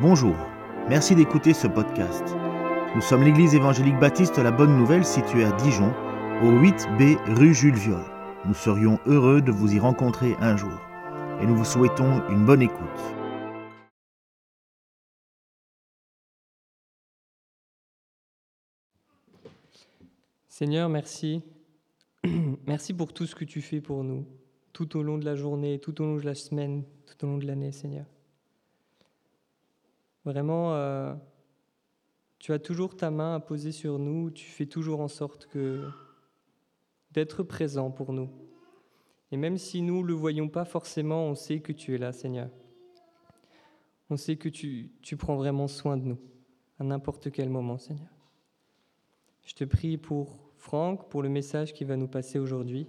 Bonjour, merci d'écouter ce podcast. Nous sommes l'église évangélique baptiste La Bonne Nouvelle située à Dijon, au 8B rue Jules Viol. Nous serions heureux de vous y rencontrer un jour et nous vous souhaitons une bonne écoute. Seigneur, merci. Merci pour tout ce que tu fais pour nous, tout au long de la journée, tout au long de la semaine, tout au long de l'année, Seigneur. Vraiment, euh, tu as toujours ta main à poser sur nous, tu fais toujours en sorte que d'être présent pour nous. Et même si nous ne le voyons pas forcément, on sait que tu es là, Seigneur. On sait que tu, tu prends vraiment soin de nous, à n'importe quel moment, Seigneur. Je te prie pour Franck, pour le message qu'il va nous passer aujourd'hui.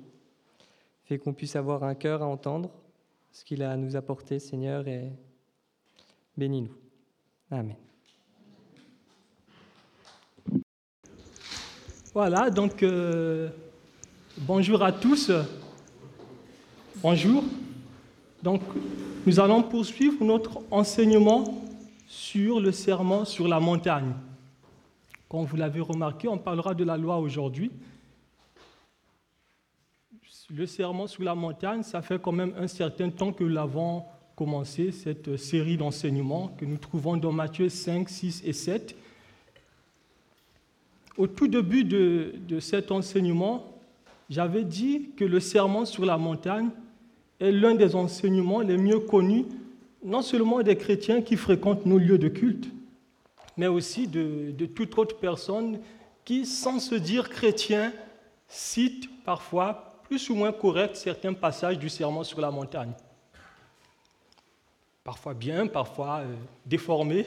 Fais qu'on puisse avoir un cœur à entendre ce qu'il a à nous apporter, Seigneur, et bénis-nous. Amen. Voilà, donc euh, bonjour à tous. Bonjour. Donc nous allons poursuivre notre enseignement sur le serment sur la montagne. Comme vous l'avez remarqué, on parlera de la loi aujourd'hui. Le serment sur la montagne, ça fait quand même un certain temps que nous l'avons commencé, cette série d'enseignements que nous trouvons dans Matthieu 5, 6 et 7. Au tout début de, de cet enseignement, j'avais dit que le serment sur la montagne est l'un des enseignements les mieux connus, non seulement des chrétiens qui fréquentent nos lieux de culte, mais aussi de, de toute autre personne qui, sans se dire chrétien, cite parfois plus ou moins correct certains passages du serment sur la montagne. Parfois bien, parfois euh, déformés.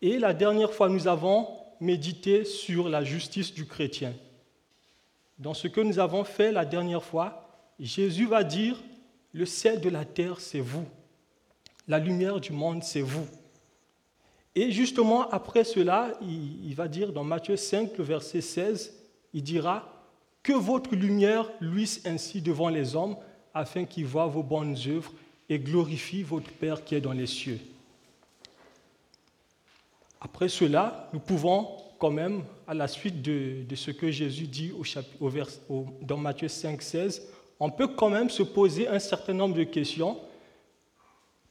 Et la dernière fois, nous avons médité sur la justice du chrétien. Dans ce que nous avons fait la dernière fois, Jésus va dire, le sel de la terre, c'est vous. La lumière du monde, c'est vous. Et justement, après cela, il, va dire dans Matthieu 5, le verset 16, il dira, Que votre lumière luise ainsi devant les hommes, afin qu'ils voient vos bonnes œuvres et glorifient votre Père qui est dans les cieux. Après cela, nous pouvons quand même, à la suite de, ce que Jésus dit dans Matthieu 5, 16, on peut quand même se poser un certain nombre de questions.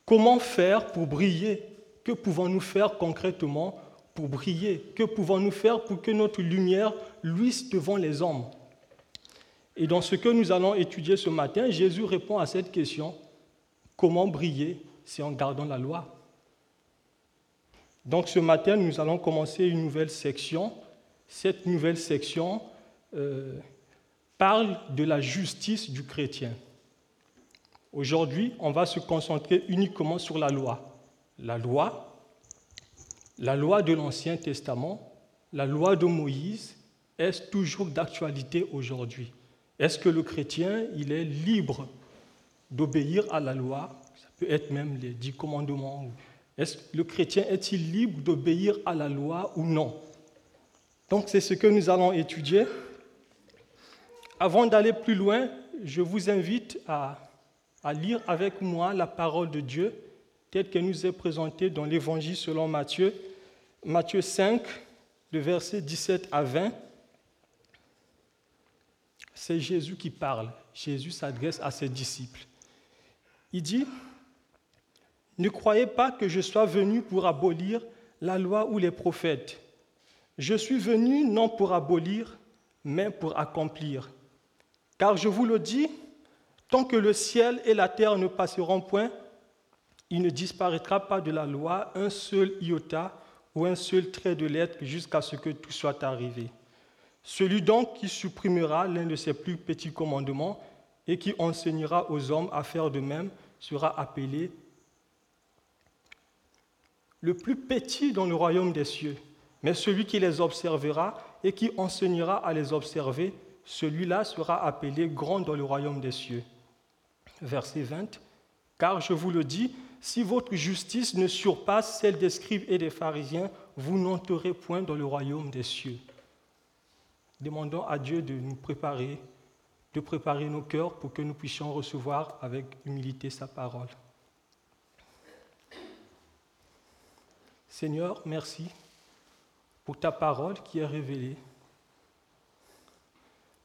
Comment faire pour briller? Que pouvons-nous faire concrètement pour briller? Que pouvons-nous faire pour que notre lumière luise devant les hommes? Et dans ce que nous allons étudier ce matin, Jésus répond à cette question. Comment briller C'est en gardant la loi. Donc ce matin, nous allons commencer une nouvelle section. Cette nouvelle section euh, parle de la justice du chrétien. Aujourd'hui, on va se concentrer uniquement sur la loi la loi, la loi de l'Ancien Testament, la loi de Moïse, est toujours d'actualité aujourd'hui Est-ce que le chrétien, il est libre d'obéir à la loi Ça peut être même les dix commandements. Est-ce que le chrétien est-il libre d'obéir à la loi ou non? Donc c'est ce que nous allons étudier. Avant d'aller plus loin, je vous invite à, lire avec moi la parole de Dieu telle qu'elle nous est présentée dans l'Évangile selon Matthieu, Matthieu 5, le verset 17 à 20. C'est Jésus qui parle. Jésus s'adresse à ses disciples. Il dit, Ne croyez pas que je sois venu pour abolir la loi ou les prophètes. Je suis venu non pour abolir, mais pour accomplir. Car je vous le dis, tant que le ciel et la terre ne passeront point, il ne disparaîtra pas de la loi un seul iota ou un seul trait de lettre jusqu'à ce que tout soit arrivé. Celui donc qui supprimera l'un de ses plus petits commandements et qui enseignera aux hommes à faire de même sera appelé le plus petit dans le royaume des cieux. Mais celui qui les observera et qui enseignera à les observer, celui-là sera appelé grand dans le royaume des cieux. Verset 20. Car je vous le dis, si votre justice ne surpasse celle des scribes et des pharisiens, vous n'entrerez point dans le royaume des cieux. Demandons à Dieu de nous préparer, de préparer nos cœurs pour que nous puissions recevoir avec humilité sa parole. Seigneur, merci pour ta parole qui est révélée.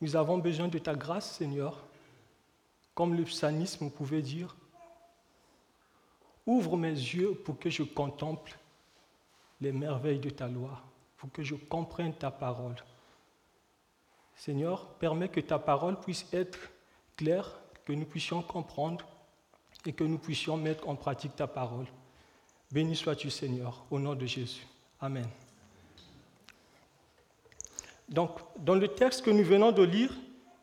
Nous avons besoin de ta grâce, Seigneur, comme le psalmisme pouvait dire. Ouvre mes yeux pour que je contemple les merveilles de ta loi, pour que je comprenne ta parole. Seigneur, permets que ta parole puisse être claire, que nous puissions comprendre et que nous puissions mettre en pratique ta parole. Béni sois-tu, Seigneur, au nom de Jésus. Amen. Donc, dans le texte que nous venons de lire,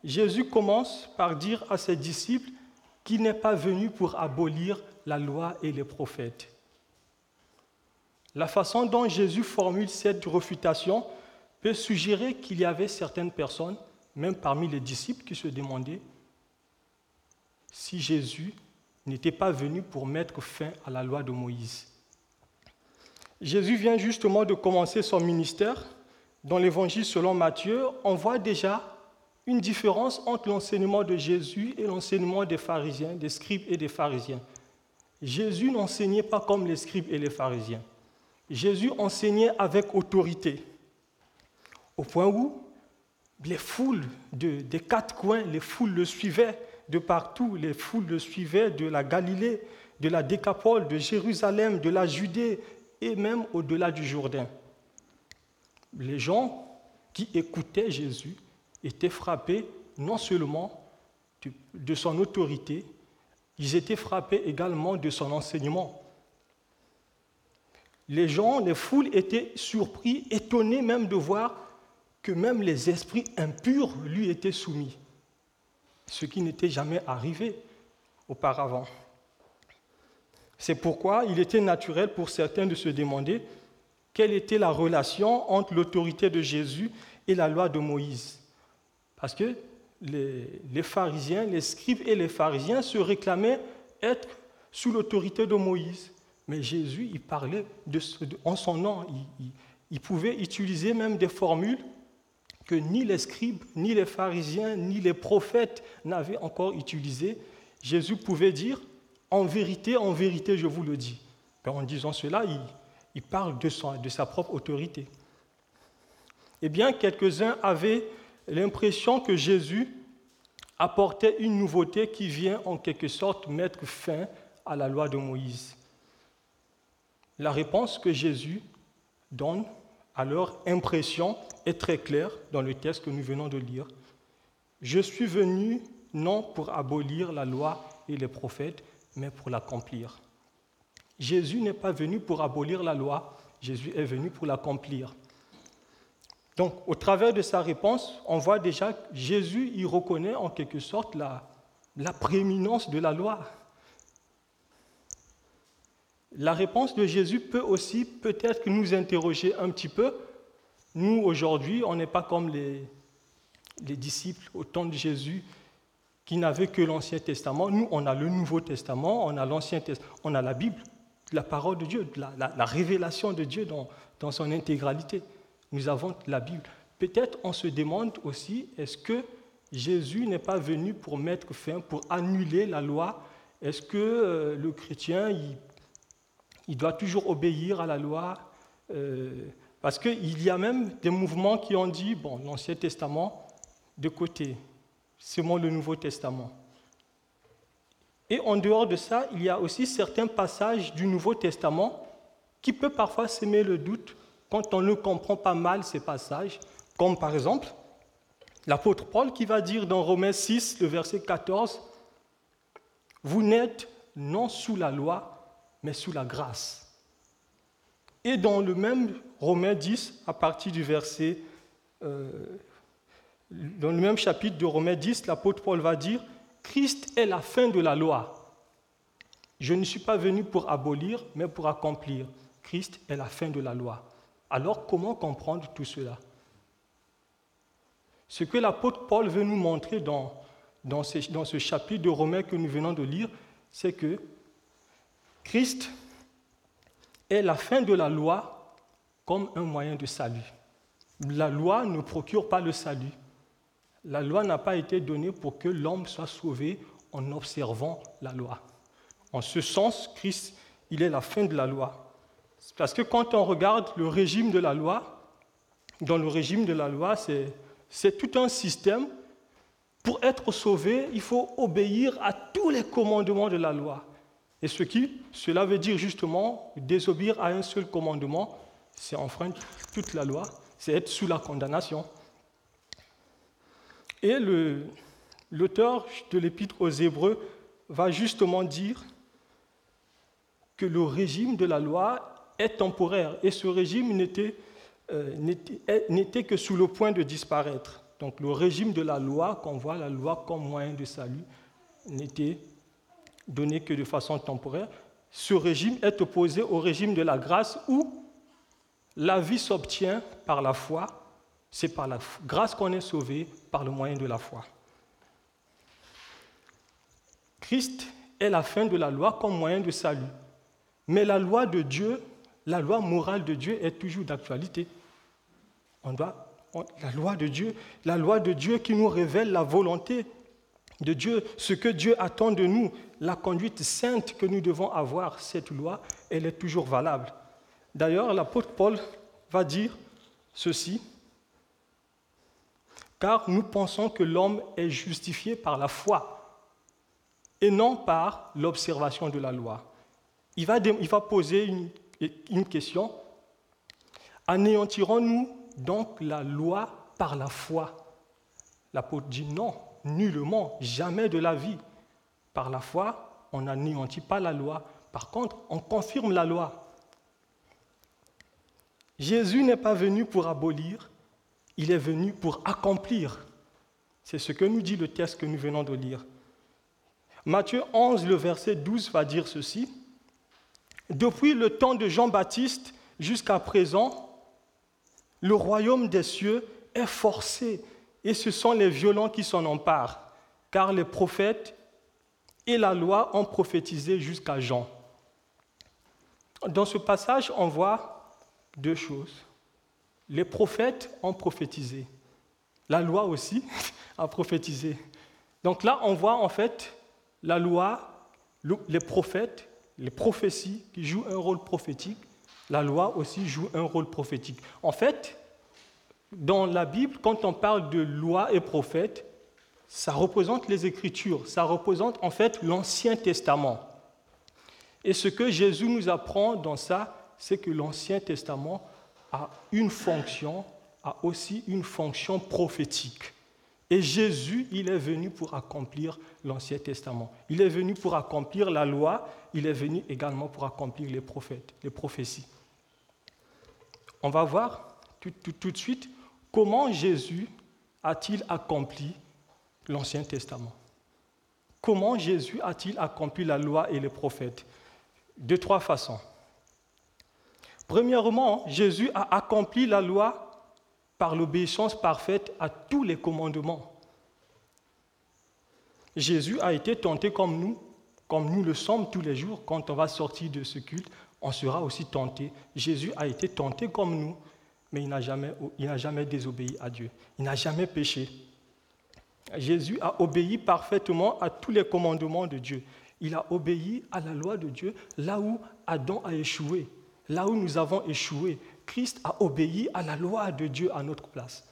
Jésus commence par dire à ses disciples qu'il n'est pas venu pour abolir la loi et les prophètes. La façon dont Jésus formule cette refutation peut suggérer qu'il y avait certaines personnes, même parmi les disciples, qui se demandaient si Jésus n'était pas venu pour mettre fin à la loi de Moïse. Jésus vient justement de commencer son ministère dans l'évangile selon Matthieu, on voit déjà une différence entre l'enseignement de Jésus et l'enseignement des pharisiens, des scribes et des pharisiens. Jésus n'enseignait pas comme les scribes et les pharisiens. Jésus enseignait avec autorité, au point où les foules des quatre coins, les foules le suivaient de partout, les foules le suivaient de la Galilée, de la Décapole, de Jérusalem, de la Judée et même au-delà du Jourdain les gens qui écoutaient Jésus étaient frappés non seulement de son autorité, ils étaient frappés également de son enseignement. Les gens, les foules étaient surpris, étonnés même de voir que même les esprits impurs lui étaient soumis, ce qui n'était jamais arrivé auparavant. C'est pourquoi il était naturel pour certains de se demander quelle était la relation entre l'autorité de Jésus et la loi de Moïse. Parce que les, pharisiens, les scribes et les pharisiens se réclamaient être sous l'autorité de Moïse. Mais Jésus, il parlait en son nom. il pouvait utiliser même des formules que ni les scribes, ni les pharisiens, ni les prophètes n'avaient encore utilisées. Jésus pouvait dire, en vérité, en vérité, je vous le dis. En disant cela, il, parle de sa propre autorité. Eh bien, quelques-uns avaient l'impression que Jésus apportait une nouveauté qui vient en quelque sorte mettre fin à la loi de Moïse. La réponse que Jésus donne leur impression est très claire dans le texte que nous venons de lire. Je suis venu non pour abolir la loi et les prophètes, mais pour l'accomplir. Jésus n'est pas venu pour abolir la loi, Jésus est venu pour l'accomplir. Donc, au travers de sa réponse, on voit déjà que Jésus y reconnaît en quelque sorte la, la prééminence de la loi. La réponse de Jésus peut aussi peut-être nous interroger un petit peu. Nous, aujourd'hui, on n'est pas comme les, les disciples au temps de Jésus qui n'avaient que l'Ancien Testament. Nous, on a le Nouveau Testament, on a l'Ancien on a la Bible la parole de Dieu, la, révélation de Dieu dans, dans, son intégralité. Nous avons la Bible. Peut-être on se demande aussi, est-ce que Jésus n'est pas venu pour mettre fin, pour annuler la loi? Est-ce que euh, le chrétien, il, il, doit toujours obéir à la loi euh, Parce qu'il y a même des mouvements qui ont dit, bon, l'Ancien Testament de côté, moi le Nouveau Testament. Et en dehors de ça, il y a aussi certains passages du Nouveau Testament qui peuvent parfois s'aimer le doute quand on ne comprend pas mal ces passages, comme par exemple l'apôtre Paul qui va dire dans Romains 6, le verset 14, Vous n'êtes non sous la loi, mais sous la grâce. Et dans le même Romains 10, à partir du verset, euh, dans le même chapitre de Romains 10, l'apôtre Paul va dire, Christ est la fin de la loi. Je ne suis pas venu pour abolir, mais pour accomplir. Christ est la fin de la loi. Alors comment comprendre tout cela? Ce que l'apôtre Paul veut nous montrer dans, ce, dans ce chapitre de Romains que nous venons de lire, c'est que Christ est la fin de la loi comme un moyen de salut. La loi ne procure pas le salut, la loi n'a pas été donnée pour que l'homme soit sauvé en observant la loi. En ce sens, Christ, il est la fin de la loi. Parce que quand on regarde le régime de la loi, dans le régime de la loi, c'est tout un système. Pour être sauvé, il faut obéir à tous les commandements de la loi. Et ce qui, cela veut dire justement désobéir à un seul commandement, c'est enfreindre toute la loi, c'est être sous la condamnation. Et l'auteur de l'épître aux Hébreux va justement dire que le régime de la loi est temporaire et ce régime euh, n'était que sous le point de disparaître. Donc le régime de la loi, qu'on voit la loi comme moyen de salut, n'était donné que de façon temporaire. Ce régime est opposé au régime de la grâce où la vie s'obtient par la foi. C'est par la grâce qu'on est sauvé par le moyen de la foi. Christ est la fin de la loi comme moyen de salut. Mais la loi de Dieu, la loi morale de Dieu est toujours d'actualité. La loi de Dieu, la loi de Dieu qui nous révèle la volonté de Dieu, ce que Dieu attend de nous, la conduite sainte que nous devons avoir, cette loi, elle est toujours valable. D'ailleurs, l'apôtre Paul va dire ceci, car nous pensons que l'homme est justifié par la foi et non par l'observation de la loi il va, poser une, une question. Anéantirons-nous donc la loi par la foi? L'apôtre dit non, nullement, jamais de la vie. Par la foi, on n'anéantit pas la loi. Par contre, on confirme la loi. Jésus n'est pas venu pour abolir, il est venu pour accomplir. C'est ce que nous dit le texte que nous venons de lire. Matthieu 11, le verset 12 va dire ceci. Depuis le temps de Jean-Baptiste jusqu'à présent, le royaume des cieux est forcé et ce sont les violents qui s'en emparent, car les prophètes et la loi ont prophétisé jusqu'à Jean. Dans ce passage, on voit deux choses. Les prophètes ont prophétisé. La loi aussi a prophétisé. Donc là, on voit en fait la loi, les prophètes les prophéties qui jouent un rôle prophétique, la loi aussi joue un rôle prophétique. En fait, dans la Bible, quand on parle de loi et prophète, ça représente les Écritures, ça représente en fait l'Ancien Testament. Et ce que Jésus nous apprend dans ça, c'est que l'Ancien Testament a une fonction, a aussi une fonction prophétique. Et Jésus, il est venu pour accomplir l'Ancien Testament. Il est venu pour accomplir la loi, il est venu également pour accomplir les prophètes, les prophéties. On va voir tout, de suite comment Jésus a-t-il accompli l'Ancien Testament? Comment Jésus a-t-il accompli la loi et les prophètes? De trois façons. Premièrement, Jésus a accompli la loi par l'obéissance parfaite à tous les commandements. Jésus a été tenté comme nous, comme nous le sommes tous les jours. Quand on va sortir de ce culte, on sera aussi tenté. Jésus a été tenté comme nous, mais il n'a jamais, jamais désobéi à Dieu. Il n'a jamais péché. Jésus a obéi parfaitement à tous les commandements de Dieu. Il a obéi à la loi de Dieu là où Adam a échoué, là où nous avons échoué. Christ a obéi à la loi de Dieu à notre place.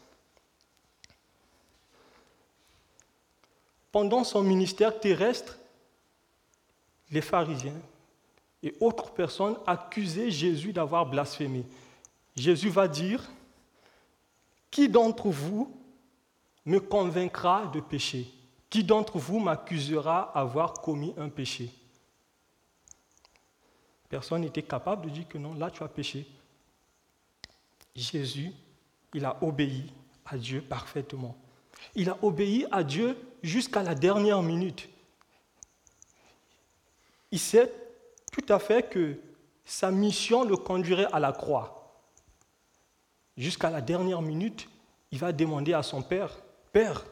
Pendant son ministère terrestre, les pharisiens et autres personnes accusaient Jésus d'avoir blasphémé. Jésus va dire, Qui d'entre vous me convaincra de péché? Qui d'entre vous m'accusera d'avoir commis un péché? Personne n'était capable de dire que non, là tu as péché. Jésus, il a obéi à Dieu parfaitement. Il a obéi à Dieu jusqu'à la dernière minute. Il sait tout à fait que sa mission le conduirait à la croix. Jusqu'à la dernière minute, il va demander à son Père, Père,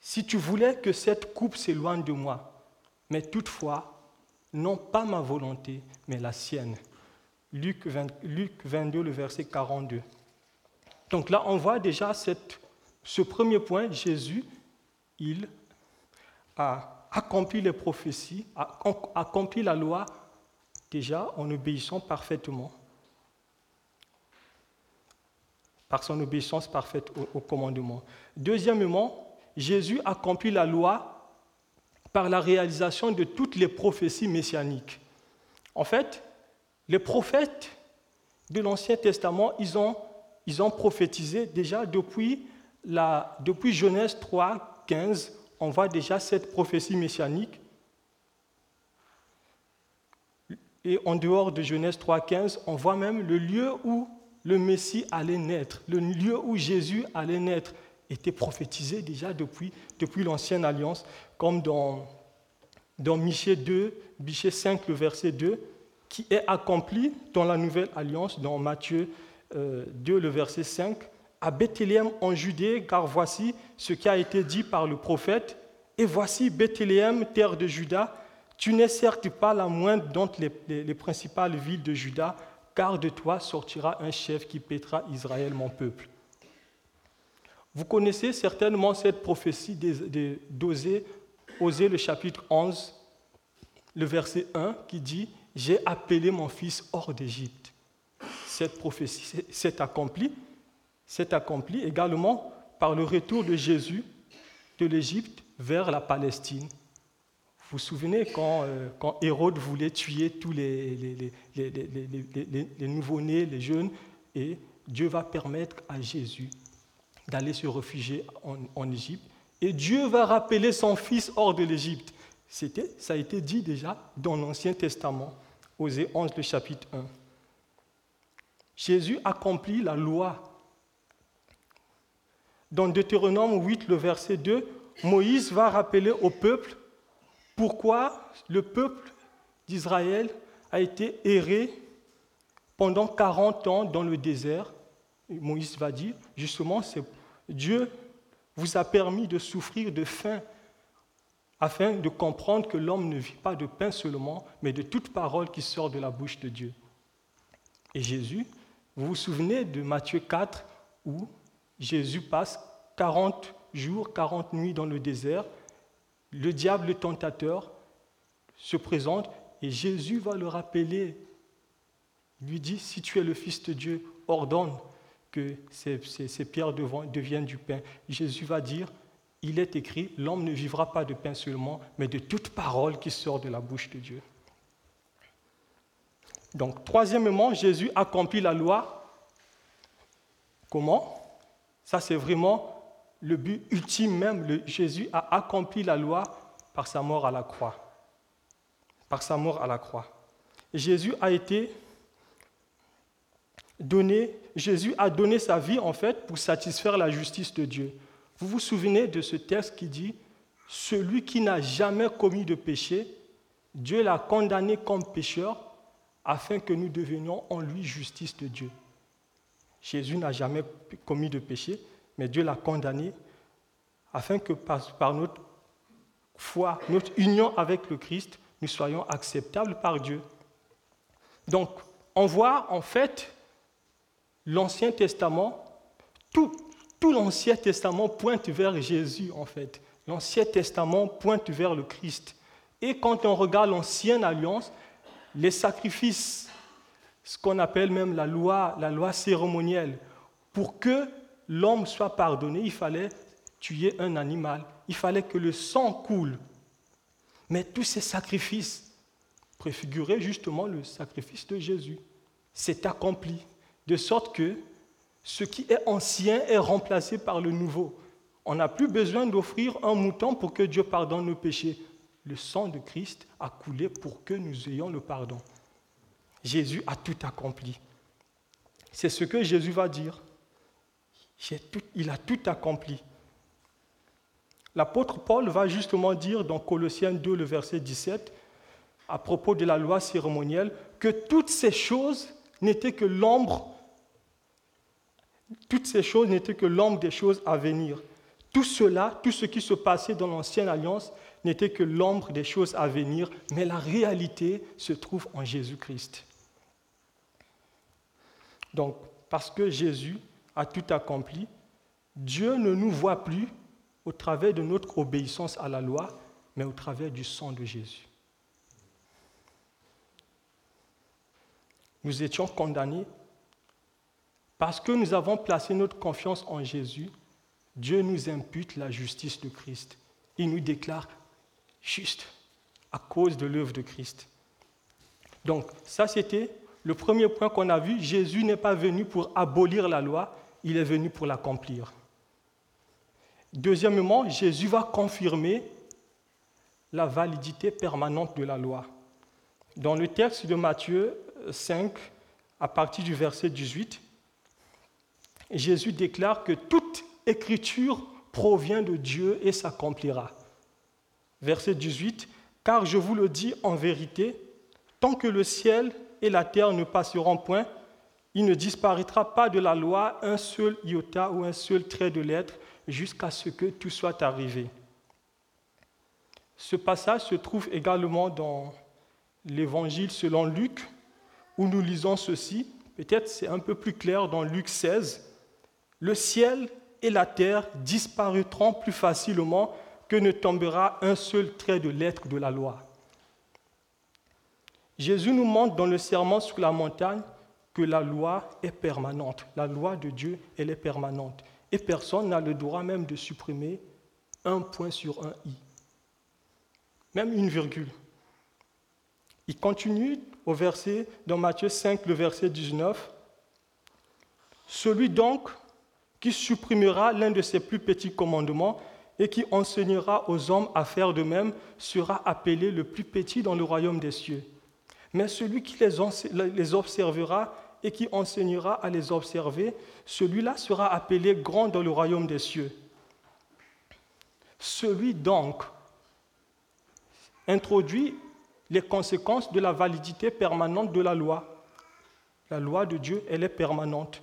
si tu voulais que cette coupe s'éloigne de moi, mais toutefois, non pas ma volonté, mais la sienne. Luc, 22, le verset 42. Donc là, on voit déjà ce premier point, Jésus, il a accompli les prophéties, a accompli la loi déjà en obéissant parfaitement par son obéissance parfaite au, commandement. Deuxièmement, Jésus accomplit la loi par la réalisation de toutes les prophéties messianiques. En fait, les prophètes de l'Ancien Testament, ils ont, ils ont prophétisé déjà depuis, la, depuis Genèse 3, 15, on voit déjà cette prophétie messianique. Et en dehors de Genèse 3, 15, on voit même le lieu où le Messie allait naître, le lieu où Jésus allait naître, était prophétisé déjà depuis, depuis l'Ancienne Alliance, comme dans, dans Michée 2, Michée 5, le verset 2, qui est accompli dans la Nouvelle Alliance, dans Matthieu 2, euh, le verset 5, à Bethléem en Judée, car voici ce qui a été dit par le prophète, et voici Bethléem, terre de Juda, tu n'es certes pas la moindre d'entre les, les principales villes de Juda, car de toi sortira un chef qui pètera Israël, mon peuple. Vous connaissez certainement cette prophétie d'Osée, Osée le chapitre 11, le verset 1, qui dit J'ai appelé mon fils hors d'Égypte. Cette prophétie s'est accomplie, s'est accomplie également par le retour de Jésus de l'Égypte vers la Palestine. Vous souvenez quand, euh, quand Hérode voulait tuer tous les, nouveau-nés, les jeunes, et Dieu va permettre à Jésus d'aller se réfugier en, Égypte. Et Dieu va rappeler son fils hors de l'Égypte. Ça a été dit déjà dans l'Ancien Testament, Osée 11, le chapitre 1. Jésus accomplit la loi. Dans Deutéronome 8, le verset 2, Moïse va rappeler au peuple pourquoi le peuple d'Israël a été erré pendant 40 ans dans le désert Moïse va dire, justement, c'est Dieu vous a permis de souffrir de faim afin de comprendre que l'homme ne vit pas de pain seulement, mais de toute parole qui sort de la bouche de Dieu. Et Jésus, vous vous souvenez de Matthieu 4 où Jésus passe 40 jours, 40 nuits dans le désert, le diable, le tentateur, se présente et Jésus va le rappeler. Il lui dit, si tu es le Fils de Dieu, ordonne que ces, pierres deviennent du pain. Jésus va dire, il est écrit, l'homme ne vivra pas de pain seulement, mais de toute parole qui sort de la bouche de Dieu. Donc, troisièmement, Jésus accomplit la loi. Comment? Ça, c'est vraiment le but ultime même. Jésus a accompli la loi par sa mort à la croix. Par sa mort à la croix. Jésus a été Jésus a donné sa vie en fait pour satisfaire la justice de Dieu. Vous vous souvenez de ce texte qui dit Celui qui n'a jamais commis de péché, Dieu l'a condamné comme pécheur afin que nous devenions en lui justice de Dieu. Jésus n'a jamais commis de péché, mais Dieu l'a condamné afin que par, notre foi, notre union avec le Christ, nous soyons acceptables par Dieu. Donc, on voit en fait l'Ancien Testament, tout, tout l'Ancien Testament pointe vers Jésus en fait. L'Ancien Testament pointe vers le Christ. Et quand on regarde l'Ancienne Alliance, les sacrifices, ce qu'on appelle même la loi, la loi cérémonielle, pour que l'homme soit pardonné, il fallait tuer un animal, il fallait que le sang coule. Mais tous ces sacrifices préfiguraient justement le sacrifice de Jésus. C'est accompli de sorte que ce qui est ancien est remplacé par le nouveau. On n'a plus besoin d'offrir un mouton pour que Dieu pardonne nos péchés. Le sang de Christ a coulé pour que nous ayons le pardon. Jésus a tout accompli. C'est ce que Jésus va dire. Il a tout accompli. L'apôtre Paul va justement dire dans Colossiens 2, le verset 17, à propos de la loi cérémonielle, que toutes ces choses n'étaient que l'ombre toutes ces choses n'étaient que l'ombre des choses à venir. Tout cela, tout ce qui se passait dans l'ancienne alliance, n'était que l'ombre des choses à venir, mais la réalité se trouve en Jésus-Christ. Donc, parce que Jésus a tout accompli, Dieu ne nous voit plus au travers de notre obéissance à la loi, mais au travers du sang de Jésus. Nous étions condamnés Parce que nous avons placé notre confiance en Jésus, Dieu nous impute la justice de Christ. Il nous déclare juste à cause de l'œuvre de Christ. Donc ça, c'était le premier point qu'on a vu. Jésus n'est pas venu pour abolir la loi, il est venu pour l'accomplir. Deuxièmement, Jésus va confirmer la validité permanente de la loi. Dans le texte de Matthieu 5, à partir du verset 18, Jésus déclare que toute écriture provient de Dieu et s'accomplira. Verset 18, Car je vous le dis en vérité, tant que le ciel et la terre ne passeront point, il ne disparaîtra pas de la loi un seul iota ou un seul trait de lettre jusqu'à ce que tout soit arrivé. Ce passage se trouve également dans l'Évangile selon Luc, où nous lisons ceci. Peut-être c'est un peu plus clair dans Luc 16. Le ciel et la terre disparaîtront plus facilement que ne tombera un seul trait de lettre de la loi. Jésus nous montre dans le serment sur la montagne que la loi est permanente. La loi de Dieu, elle est permanente. Et personne n'a le droit même de supprimer un point sur un i, même une virgule. Il continue au verset, dans Matthieu 5, le verset 19. Celui donc qui supprimera l'un de ses plus petits commandements et qui enseignera aux hommes à faire de même sera appelé le plus petit dans le royaume des cieux. Mais celui qui les observera et qui enseignera à les observer, celui-là sera appelé grand dans le royaume des cieux. Celui donc introduit les conséquences de la validité permanente de la loi. La loi de Dieu, elle est permanente.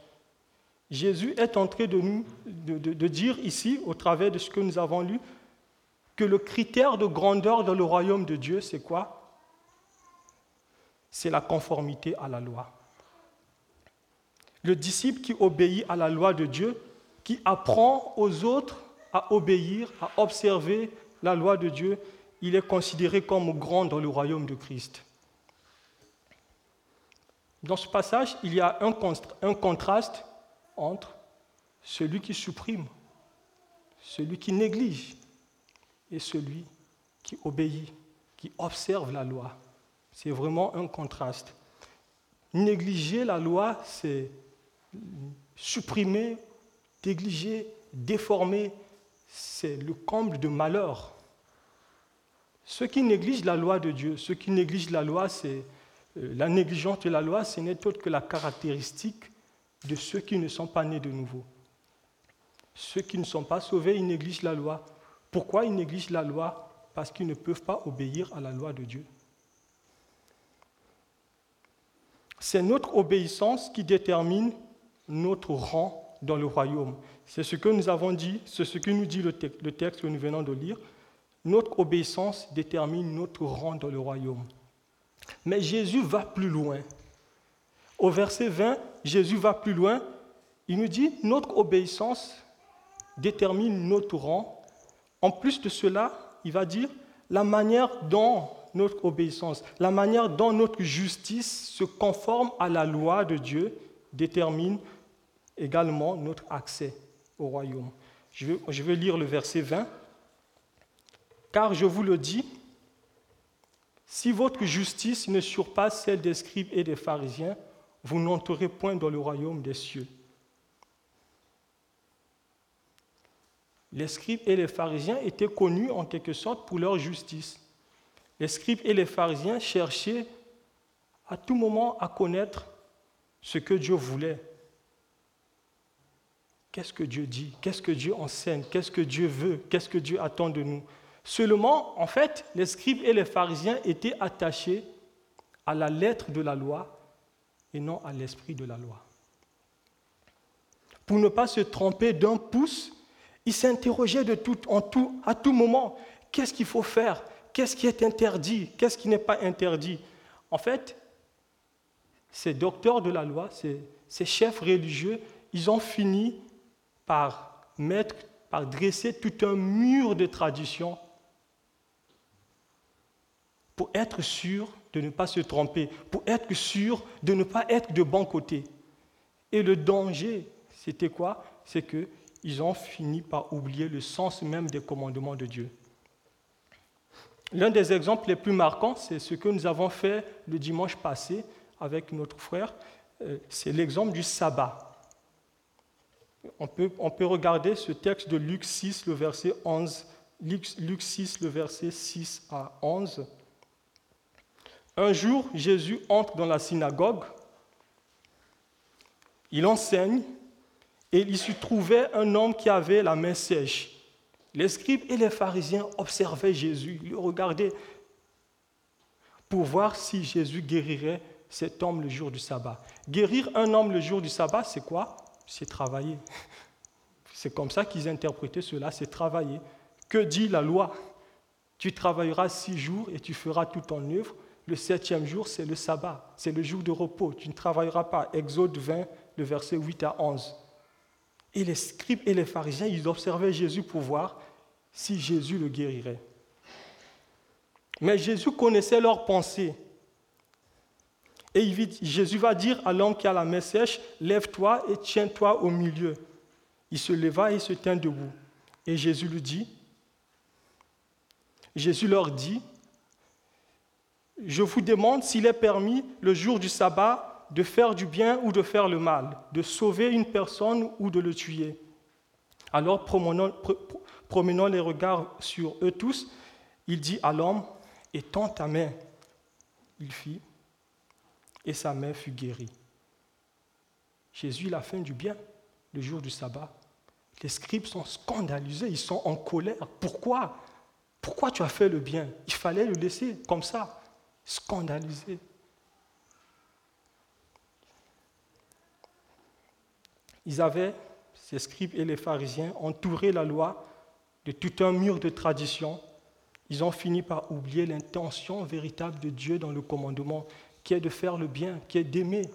Jésus est en train de, nous, de, dire ici, au travers de ce que nous avons lu, que le critère de grandeur dans le royaume de Dieu, c'est quoi? C'est la conformité à la loi. Le disciple qui obéit à la loi de Dieu, qui apprend aux autres à obéir, à observer la loi de Dieu, il est considéré comme grand dans le royaume de Christ. Dans ce passage, il y a un, contraste entre celui qui supprime, celui qui néglige et celui qui obéit, qui observe la loi. C'est vraiment un contraste. Négliger la loi, c'est supprimer, négliger, déformer, c'est le comble de malheur. Ceux qui négligent la loi de Dieu, ceux qui négligent la loi, c'est euh, la négligence de la loi, ce n'est autre que la caractéristique de ceux qui ne sont pas nés de nouveau. Ceux qui ne sont pas sauvés, ils négligent la loi. Pourquoi ils négligent la loi? Parce qu'ils ne peuvent pas obéir à la loi de Dieu. C'est notre obéissance qui détermine notre rang dans le royaume. C'est ce que nous avons dit, c'est ce que nous dit le, texte que nous venons de lire. Notre obéissance détermine notre rang dans le royaume. Mais Jésus va plus loin. Au verset 20, Jésus va plus loin. Il nous dit, notre obéissance détermine notre rang. En plus de cela, il va dire, la manière dont notre obéissance, la manière dont notre justice se conforme à la loi de Dieu détermine également notre accès au royaume. Je vais, lire le verset 20. Car je vous le dis, si votre justice ne surpasse celle des scribes et des pharisiens, vous n'entrerez point dans le royaume des cieux. Les scribes et les pharisiens étaient connus en quelque sorte pour leur justice. Les scribes et les pharisiens cherchaient à tout moment à connaître ce que Dieu voulait. Qu'est-ce que Dieu dit? Qu'est-ce que Dieu enseigne? Qu'est-ce que Dieu veut? Qu'est-ce que Dieu attend de nous? Seulement, en fait, les scribes et les pharisiens étaient attachés à la lettre de la loi et non à l'esprit de la loi. Pour ne pas se tromper d'un pouce, ils s'interrogeaient en tout, à tout moment. Qu'est-ce qu'il faut faire? Qu'est-ce qui est interdit? Qu'est-ce qui n'est pas interdit? En fait, ces docteurs de la loi, ces chefs religieux, ils ont fini par mettre, par dresser tout un mur de traditions pour être sûr de ne pas se tromper, pour être sûr de ne pas être de bon côté. Et le danger, c'était quoi? C'est qu'ils ont fini par oublier le sens même des commandements de Dieu. L'un des exemples les plus marquants, c'est ce que nous avons fait le dimanche passé avec notre frère, euh, c'est l'exemple du sabbat. On peut, regarder ce texte de Luc 6, le verset 11, Luc 6, le verset 6 à 11. Un jour, Jésus entre dans la synagogue, il enseigne, et il se trouvait un homme qui avait la main sèche. Les scribes et les pharisiens observaient Jésus, ils le regardaient pour voir si Jésus guérirait cet homme le jour du sabbat. Guérir un homme le jour du sabbat, c'est quoi? C'est travailler. C'est comme ça qu'ils interprétaient cela, c'est travailler. Que dit la loi? Tu travailleras six jours et tu feras tout ton œuvre. Le septième jour, c'est le sabbat, c'est le jour de repos. Tu ne travailleras pas. Exode 20, le verset 8 à 11. Et les scribes et les pharisiens, ils observaient Jésus pour voir si Jésus le guérirait. Mais Jésus connaissait leurs pensées. Et Jésus va dire à l'homme qui a la main sèche, lève-toi et tiens-toi au milieu. Il se leva et se tint debout. Et Jésus lui dit, Jésus leur dit, je vous demande s'il est permis le jour du sabbat de faire du bien ou de faire le mal, de sauver une personne ou de le tuer. Alors, promenant, les regards sur eux tous, il dit à l'homme, étends ta main. Il fit, et sa main fut guérie. Jésus, il a fait du bien le jour du sabbat. Les scribes sont scandalisés, ils sont en colère. Pourquoi? Pourquoi tu as fait le bien? Il fallait le laisser comme ça, scandalisé. Ils avaient, ces scribes et les pharisiens, entouré la loi de tout un mur de tradition. Ils ont fini par oublier l'intention véritable de Dieu dans le commandement, qui est de faire le bien, qui est d'aimer.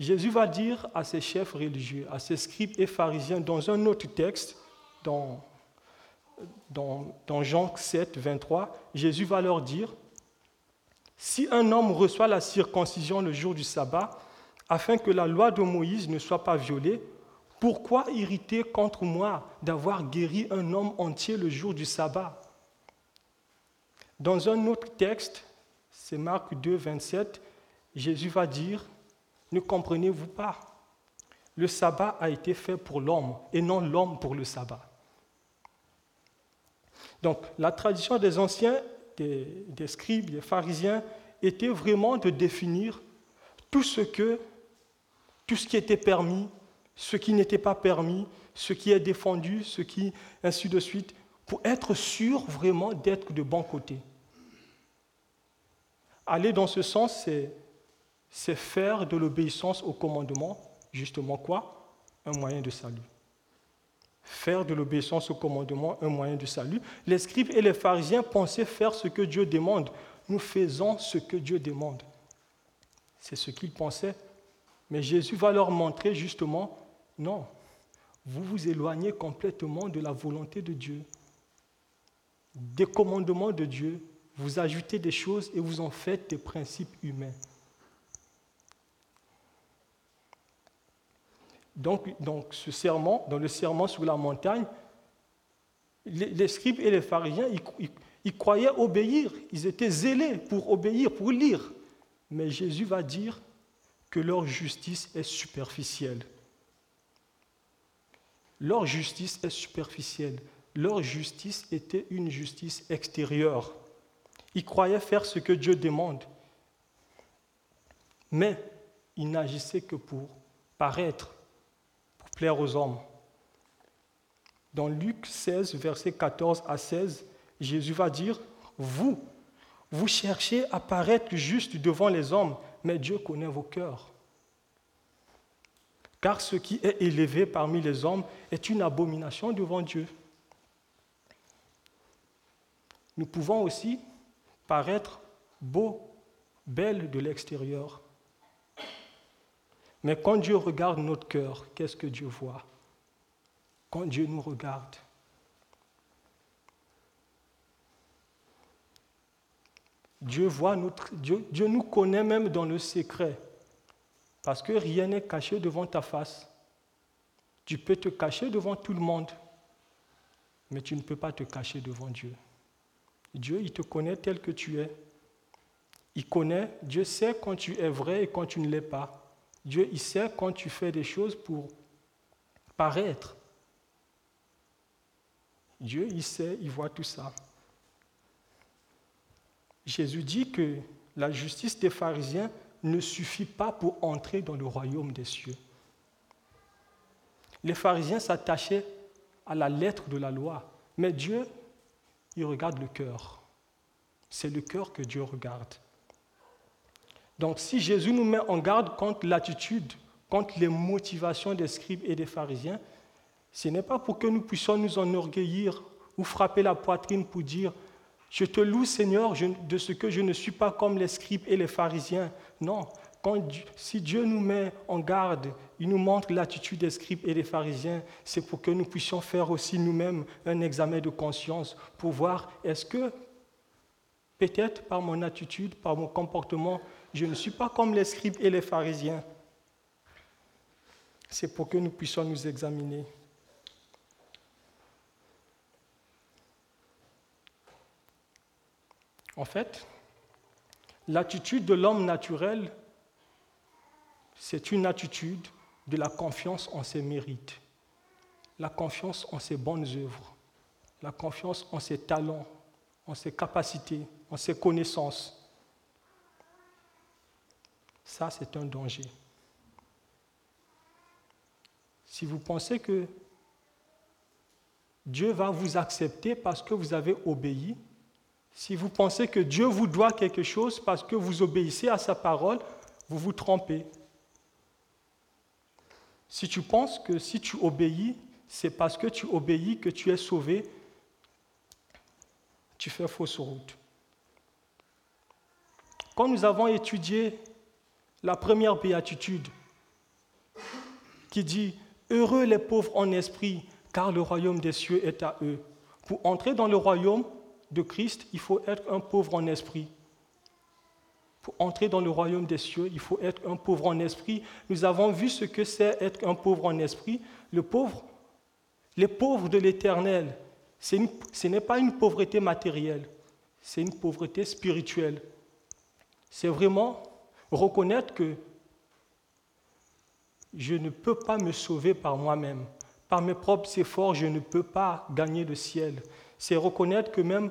Jésus va dire à ses chefs religieux, à ses scribes et pharisiens, dans un autre texte, dans, dans, dans Jean 7, 23, Jésus va leur dire, si un homme reçoit la circoncision le jour du sabbat, afin que la loi de Moïse ne soit pas violée, pourquoi irriter contre moi d'avoir guéri un homme entier le jour du sabbat? Dans un autre texte, c'est Marc 2, 27, Jésus va dire, ne comprenez-vous pas? Le sabbat a été fait pour l'homme et non l'homme pour le sabbat. Donc la tradition des anciens, des, des scribes, des pharisiens, était vraiment de définir tout ce que tout ce qui était permis, ce qui n'était pas permis, ce qui est défendu, ce qui, ainsi de suite, pour être sûr vraiment d'être de bon côté. Aller dans ce sens, c'est faire de l'obéissance au commandement, justement quoi? Un moyen de salut. Faire de l'obéissance au commandement un moyen de salut. Les scribes et les pharisiens pensaient faire ce que Dieu demande. Nous faisons ce que Dieu demande. C'est ce qu'ils pensaient mais Jésus va leur montrer justement, non, vous vous éloignez complètement de la volonté de Dieu, des commandements de Dieu, vous ajoutez des choses et vous en faites des principes humains. Donc, ce serment, dans le serment sur la montagne, les, scribes et les pharisiens, ils croyaient obéir, ils étaient zélés pour obéir, pour lire. Mais Jésus va dire, que leur justice est superficielle. Leur justice est superficielle. Leur justice était une justice extérieure. Ils croyaient faire ce que Dieu demande. Mais ils n'agissaient que pour paraître, pour plaire aux hommes. Dans Luc 16, versets 14 à 16, Jésus va dire, vous, vous cherchez à paraître juste devant les hommes, mais Dieu connaît vos cœurs. Car ce qui est élevé parmi les hommes est une abomination devant Dieu. Nous pouvons aussi paraître beaux, belles de l'extérieur. Mais quand Dieu regarde notre cœur, qu'est-ce que Dieu voit? Quand Dieu nous regarde, Dieu voit notre Dieu, Dieu nous connaît même dans le secret. Parce que rien n'est caché devant ta face. Tu peux te cacher devant tout le monde, mais tu ne peux pas te cacher devant Dieu. Dieu, il te connaît tel que tu es. Il connaît, Dieu sait quand tu es vrai et quand tu ne l'es pas. Dieu, il sait quand tu fais des choses pour paraître. Dieu, il sait, il voit tout ça. Jésus dit que la justice des pharisiens ne suffit pas pour entrer dans le royaume des cieux. Les pharisiens s'attachaient à la lettre de la loi, mais Dieu, il regarde le cœur. C'est le cœur que Dieu regarde. Donc si Jésus nous met en garde contre l'attitude, contre les motivations des scribes et des pharisiens, ce n'est pas pour que nous puissions nous enorgueillir ou frapper la poitrine pour dire Je te loue Seigneur de ce que je ne suis pas comme les scribes et les pharisiens. Non, si Dieu nous met en garde, il nous montre l'attitude des scribes et des pharisiens, c'est pour que nous puissions faire aussi nous-mêmes un examen de conscience pour voir est-ce que peut-être par mon attitude, par mon comportement, je ne suis pas comme les scribes et les pharisiens. C'est pour que nous puissions nous examiner. En fait, l'attitude de l'homme naturel, c'est une attitude de la confiance en ses mérites, la confiance en ses bonnes œuvres, la confiance en ses talents, en ses capacités, en ses connaissances. Ça, c'est un danger. Si vous pensez que Dieu va vous accepter parce que vous avez obéi, si vous pensez que Dieu vous doit quelque chose parce que vous obéissez à sa parole, vous vous trompez. Si tu penses que si tu obéis, c'est parce que tu obéis que tu es sauvé, tu fais fausse route. Quand nous avons étudié la première béatitude qui dit Heureux les pauvres en esprit, car le royaume des cieux est à eux. Pour entrer dans le royaume de Christ, il faut être un pauvre en esprit. Pour entrer dans le royaume des cieux, il faut être un pauvre en esprit. Nous avons vu ce que c'est être un pauvre en esprit. Le pauvre, les pauvres de l'éternel, ce n'est pas une pauvreté matérielle, c'est une pauvreté spirituelle. C'est vraiment reconnaître que je ne peux pas me sauver par moi-même. Par mes propres efforts, je ne peux pas gagner le ciel. C'est reconnaître que même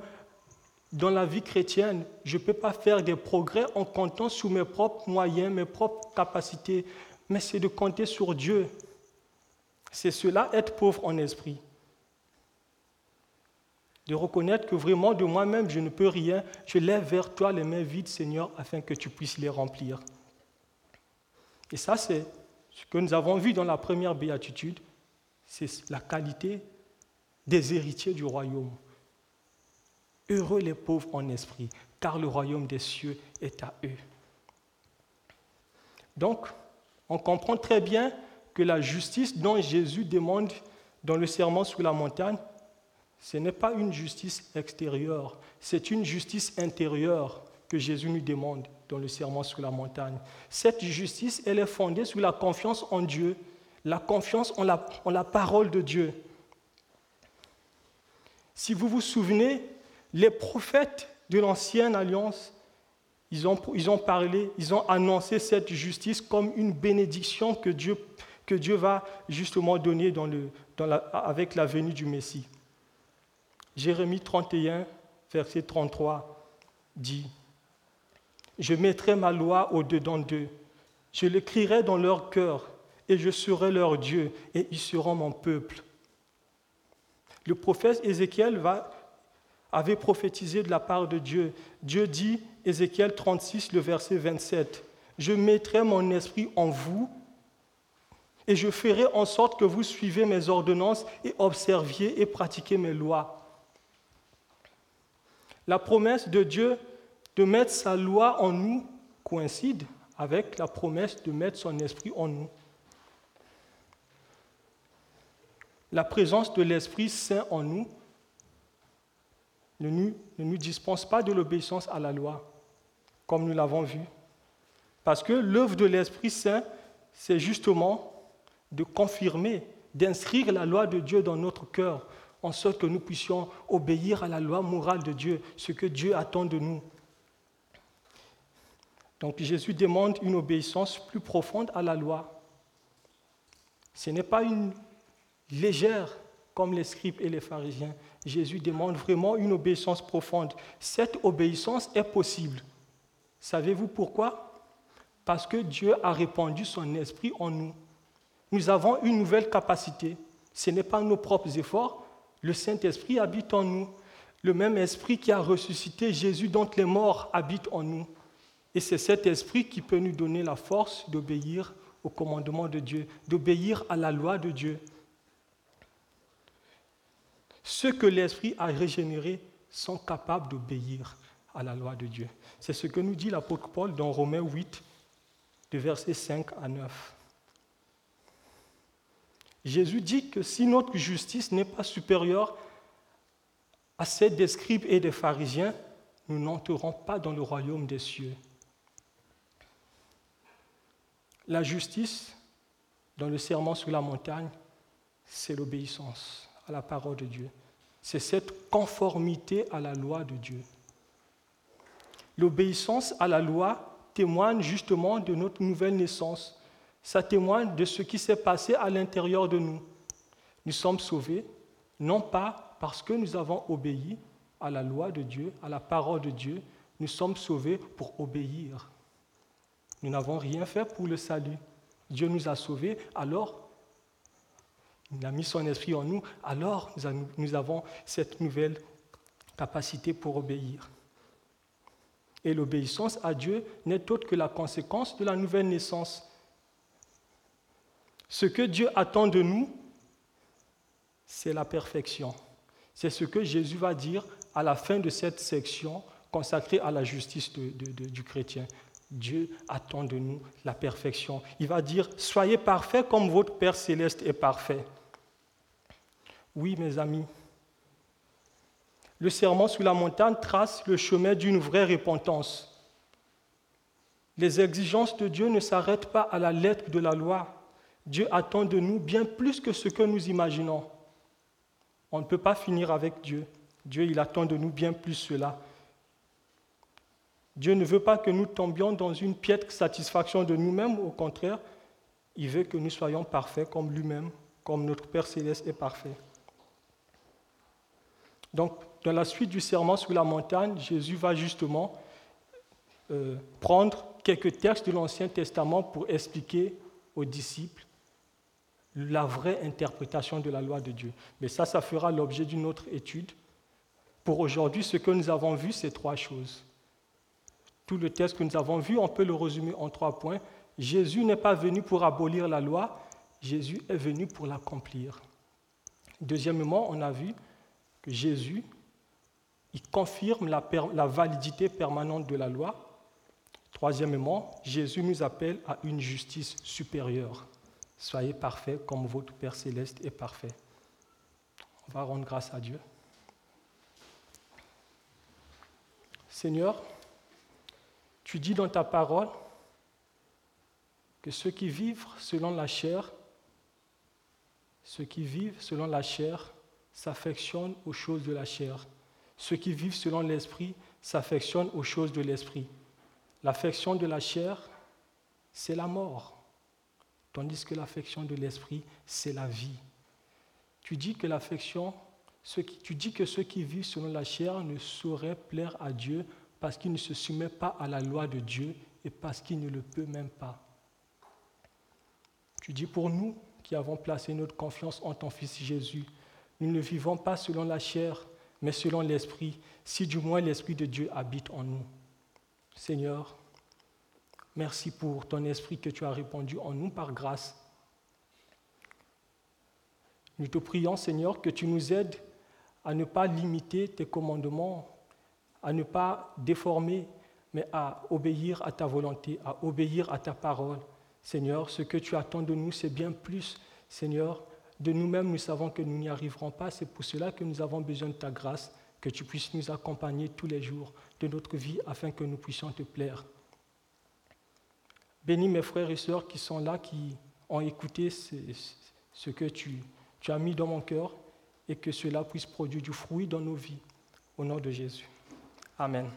dans la vie chrétienne, je ne peux pas faire des progrès en comptant sur mes propres moyens, mes propres capacités, mais c'est de compter sur Dieu. C'est cela, être pauvre en esprit. De reconnaître que vraiment de moi-même, je ne peux rien. Je lève vers toi les mains vides, Seigneur, afin que tu puisses les remplir. Et ça, c'est ce que nous avons vu dans la première béatitude, c'est la qualité des héritiers du royaume. Heureux les pauvres en esprit, car le royaume des cieux est à eux. Donc, on comprend très bien que la justice dont Jésus demande dans le serment sur la montagne, ce n'est pas une justice extérieure, c'est une justice intérieure que Jésus nous demande dans le serment sur la montagne. Cette justice, elle est fondée sur la confiance en Dieu, la confiance en la, en la parole de Dieu. Si vous vous souvenez, les prophètes de l'ancienne alliance, ils ont, parlé, ils ont annoncé cette justice comme une bénédiction que Dieu, va justement donner avec la venue du Messie. Jérémie 31, verset 33 dit, je mettrai ma loi au-dedans d'eux. Je l'écrirai dans leur cœur et je serai leur Dieu et ils seront mon peuple. Le prophète Ézéchiel va, avait prophétisé de la part de Dieu. Dieu dit, Ézéchiel 36, le verset 27, Je mettrai mon esprit en vous et je ferai en sorte que vous suivez mes ordonnances et observiez et pratiquez mes lois. La promesse de Dieu de mettre sa loi en nous coïncide avec la promesse de mettre son esprit en nous. La présence de l'Esprit Saint en nous ne nous, dispense pas de l'obéissance à la loi, comme nous l'avons vu. Parce que l'œuvre de l'Esprit Saint c'est justement de confirmer, d'inscrire la loi de Dieu dans notre cœur, en sorte que nous puissions obéir à la loi morale de Dieu, ce que Dieu attend de nous. Donc Jésus demande une obéissance plus profonde à la loi. Ce n'est pas une légère comme les scribes et les pharisiens. Jésus demande vraiment une obéissance profonde. Cette obéissance est possible. Savez-vous pourquoi? Parce que Dieu a répandu son esprit en nous. Nous avons une nouvelle capacité. Ce n'est pas nos propres efforts. Le Saint-Esprit habite en nous. Le même esprit qui a ressuscité Jésus dont les morts habite en nous. Et c'est cet esprit qui peut nous donner la force d'obéir au commandement de Dieu, d'obéir à la loi de Dieu. Ceux que l'Esprit a régénérés sont capables d'obéir à la loi de Dieu. C'est ce que nous dit l'apôtre Paul dans Romains 8, de versets 5 à 9. Jésus dit que si notre justice n'est pas supérieure à celle des scribes et des pharisiens, nous n'entrerons pas dans le royaume des cieux. La justice, dans le serment sur la montagne, c'est l'obéissance la parole de Dieu. C'est cette conformité à la loi de Dieu. L'obéissance à la loi témoigne justement de notre nouvelle naissance. Ça témoigne de ce qui s'est passé à l'intérieur de nous. Nous sommes sauvés, non pas parce que nous avons obéi à la loi de Dieu, à la parole de Dieu, nous sommes sauvés pour obéir. Nous n'avons rien fait pour le salut. Dieu nous a sauvés, alors il a mis son esprit en nous, alors nous avons cette nouvelle capacité pour obéir. Et l'obéissance à Dieu n'est autre que la conséquence de la nouvelle naissance. Ce que Dieu attend de nous, c'est la perfection. C'est ce que Jésus va dire à la fin de cette section consacrée à la justice du chrétien. Dieu attend de nous la perfection. Il va dire, soyez parfaits comme votre Père céleste est parfait. Oui, mes amis, le serment sur la montagne trace le chemin d'une vraie repentance. Les exigences de Dieu ne s'arrêtent pas à la lettre de la loi. Dieu attend de nous bien plus que ce que nous imaginons. On ne peut pas finir avec Dieu. Dieu, il attend de nous bien plus cela. Dieu ne veut pas que nous tombions dans une piètre satisfaction de nous-mêmes, au contraire, il veut que nous soyons parfaits comme lui-même, comme notre Père céleste est parfait. Donc, dans la suite du serment sur la montagne, Jésus va justement euh, prendre quelques textes de l'Ancien Testament pour expliquer aux disciples la vraie interprétation de la loi de Dieu. Mais ça, ça fera l'objet d'une autre étude. Pour aujourd'hui, ce que nous avons vu, c'est trois choses. Tout le texte que nous avons vu, on peut le résumer en trois points. Jésus n'est pas venu pour abolir la loi, Jésus est venu pour l'accomplir. Deuxièmement, on a vu que Jésus, il confirme la, validité permanente de la loi. Troisièmement, Jésus nous appelle à une justice supérieure. Soyez parfaits comme votre Père céleste est parfait. On va rendre grâce à Dieu. Seigneur, tu dis dans ta parole que ceux qui vivent selon la chair, ceux qui vivent selon la chair s'affectionnent aux choses de la chair. Ceux qui vivent selon l'esprit s'affectionnent aux choses de l'esprit. L'affection de la chair, c'est la mort tandis que l'affection de l'esprit, c'est la vie. Tu dis que l'affection, tu dis que ceux qui vivent selon la chair ne sauraient plaire à Dieu parce qu'ils ne se soumettent pas à la loi de Dieu et parce qu'ils ne le peuvent même pas. Tu dis pour nous qui avons placé notre confiance en ton Fils Jésus, nous ne vivons pas selon la chair, mais selon l'Esprit, si du moins l'Esprit de Dieu habite en nous. Seigneur, Merci pour ton esprit que tu as répandu en nous par grâce. Nous te prions, Seigneur, que tu nous aides à ne pas limiter tes commandements, à ne pas déformer, mais à obéir à ta volonté, à obéir à ta parole. Seigneur, ce que tu attends de nous, c'est bien plus. Seigneur, de nous-mêmes, nous savons que nous n'y arriverons pas. C'est pour cela que nous avons besoin de ta grâce, que tu puisses nous accompagner tous les jours de notre vie afin que nous puissions te plaire. Bénis mes frères et sœurs qui sont là, qui ont écouté ce, que tu, tu as mis dans mon cœur et que cela puisse produire du fruit dans nos vies. Au nom de Jésus. Amen.